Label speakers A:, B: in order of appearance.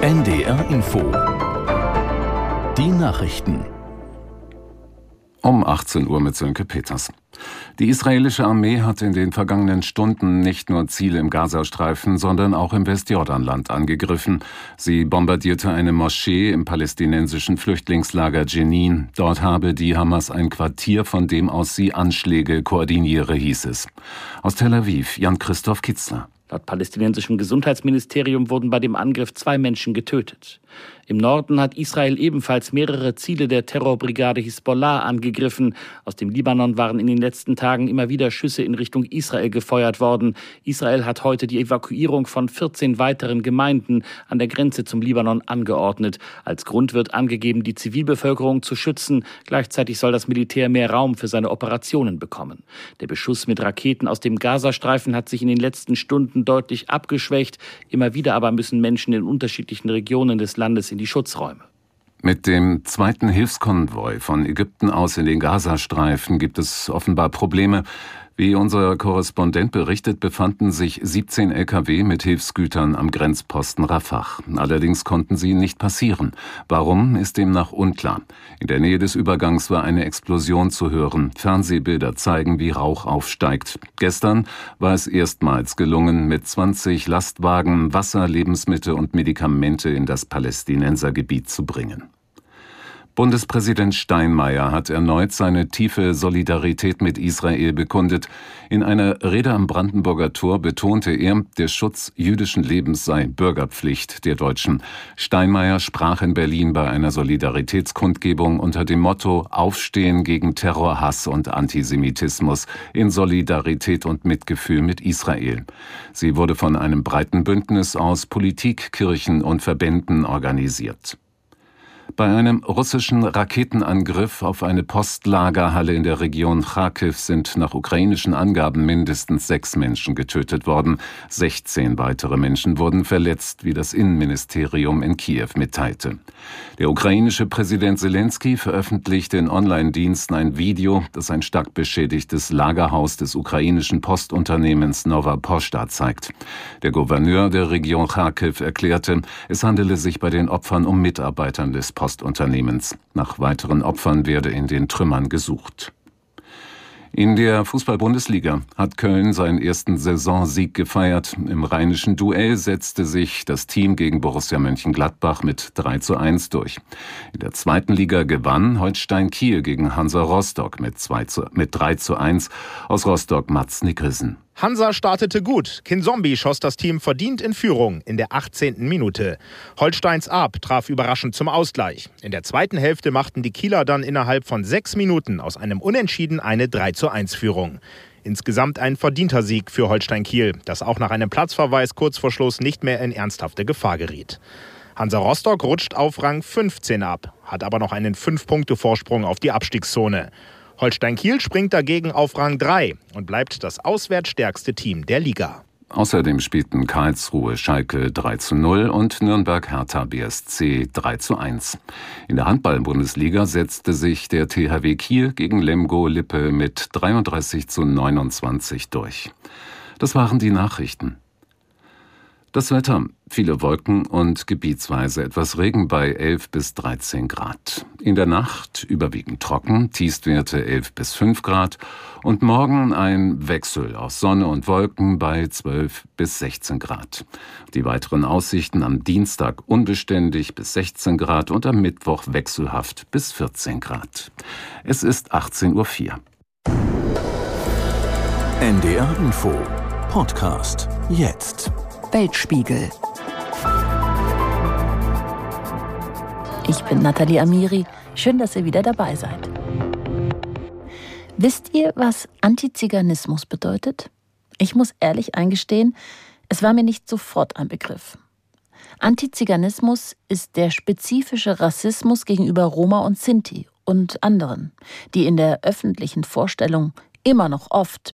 A: NDR Info. Die Nachrichten.
B: Um 18 Uhr mit Sönke Peters. Die israelische Armee hat in den vergangenen Stunden nicht nur Ziele im Gazastreifen, sondern auch im Westjordanland angegriffen. Sie bombardierte eine Moschee im palästinensischen Flüchtlingslager Jenin. Dort habe die Hamas ein Quartier, von dem aus sie Anschläge koordiniere, hieß es. Aus Tel Aviv, Jan-Christoph Kitzler.
C: Laut palästinensischem Gesundheitsministerium wurden bei dem Angriff zwei Menschen getötet. Im Norden hat Israel ebenfalls mehrere Ziele der Terrorbrigade Hisbollah angegriffen. Aus dem Libanon waren in den letzten Tagen immer wieder Schüsse in Richtung Israel gefeuert worden. Israel hat heute die Evakuierung von 14 weiteren Gemeinden an der Grenze zum Libanon angeordnet. Als Grund wird angegeben, die Zivilbevölkerung zu schützen. Gleichzeitig soll das Militär mehr Raum für seine Operationen bekommen. Der Beschuss mit Raketen aus dem Gazastreifen hat sich in den letzten Stunden deutlich abgeschwächt. Immer wieder aber müssen Menschen in unterschiedlichen Regionen des Landes in in die Schutzräume.
B: Mit dem zweiten Hilfskonvoi von Ägypten aus in den Gazastreifen gibt es offenbar Probleme. Wie unser Korrespondent berichtet, befanden sich 17 Lkw mit Hilfsgütern am Grenzposten Rafah. Allerdings konnten sie nicht passieren. Warum, ist demnach unklar. In der Nähe des Übergangs war eine Explosion zu hören. Fernsehbilder zeigen, wie Rauch aufsteigt. Gestern war es erstmals gelungen, mit 20 Lastwagen Wasser, Lebensmittel und Medikamente in das Palästinensergebiet zu bringen. Bundespräsident Steinmeier hat erneut seine tiefe Solidarität mit Israel bekundet. In einer Rede am Brandenburger Tor betonte er, der Schutz jüdischen Lebens sei Bürgerpflicht der Deutschen. Steinmeier sprach in Berlin bei einer Solidaritätskundgebung unter dem Motto Aufstehen gegen Terror, Hass und Antisemitismus in Solidarität und Mitgefühl mit Israel. Sie wurde von einem breiten Bündnis aus Politik, Kirchen und Verbänden organisiert. Bei einem russischen Raketenangriff auf eine Postlagerhalle in der Region Kharkiv sind nach ukrainischen Angaben mindestens sechs Menschen getötet worden. 16 weitere Menschen wurden verletzt, wie das Innenministerium in Kiew mitteilte. Der ukrainische Präsident Zelensky veröffentlichte in Online-Diensten ein Video, das ein stark beschädigtes Lagerhaus des ukrainischen Postunternehmens Nova Posta zeigt. Der Gouverneur der Region Kharkiv erklärte, es handele sich bei den Opfern um Mitarbeitern des Postunternehmens. Nach weiteren Opfern werde in den Trümmern gesucht. In der Fußball-Bundesliga hat Köln seinen ersten Saisonsieg gefeiert. Im rheinischen Duell setzte sich das Team gegen Borussia Mönchengladbach mit 3 zu 1 durch. In der zweiten Liga gewann Holstein Kiel gegen Hansa Rostock mit, 2 zu, mit 3 zu 1 aus Rostock Mats Nickersen.
D: Hansa startete gut. Kinzombie schoss das Team verdient in Führung in der 18. Minute. Holsteins Ab traf überraschend zum Ausgleich. In der zweiten Hälfte machten die Kieler dann innerhalb von sechs Minuten aus einem Unentschieden eine 3 zu 1 Führung. Insgesamt ein verdienter Sieg für Holstein Kiel, das auch nach einem Platzverweis kurz vor Schluss nicht mehr in ernsthafte Gefahr geriet. Hansa Rostock rutscht auf Rang 15 ab, hat aber noch einen 5-Punkte-Vorsprung auf die Abstiegszone. Holstein Kiel springt dagegen auf Rang 3 und bleibt das auswärtsstärkste Team der Liga.
B: Außerdem spielten Karlsruhe Schalke 3 zu 0 und Nürnberg Hertha BSC 3 zu 1. In der Handball-Bundesliga setzte sich der THW Kiel gegen Lemgo Lippe mit 33 zu 29 durch. Das waren die Nachrichten. Das Wetter. Viele Wolken und gebietsweise etwas Regen bei 11 bis 13 Grad. In der Nacht überwiegend trocken, Tiefstwerte 11 bis 5 Grad und morgen ein Wechsel aus Sonne und Wolken bei 12 bis 16 Grad. Die weiteren Aussichten am Dienstag unbeständig bis 16 Grad und am Mittwoch wechselhaft bis 14 Grad. Es ist 18.04 Uhr.
A: NDR Info Podcast jetzt.
E: Weltspiegel. Ich bin Nathalie Amiri. Schön, dass ihr wieder dabei seid. Wisst ihr, was Antiziganismus bedeutet? Ich muss ehrlich eingestehen, es war mir nicht sofort ein Begriff. Antiziganismus ist der spezifische Rassismus gegenüber Roma und Sinti und anderen, die in der öffentlichen Vorstellung immer noch oft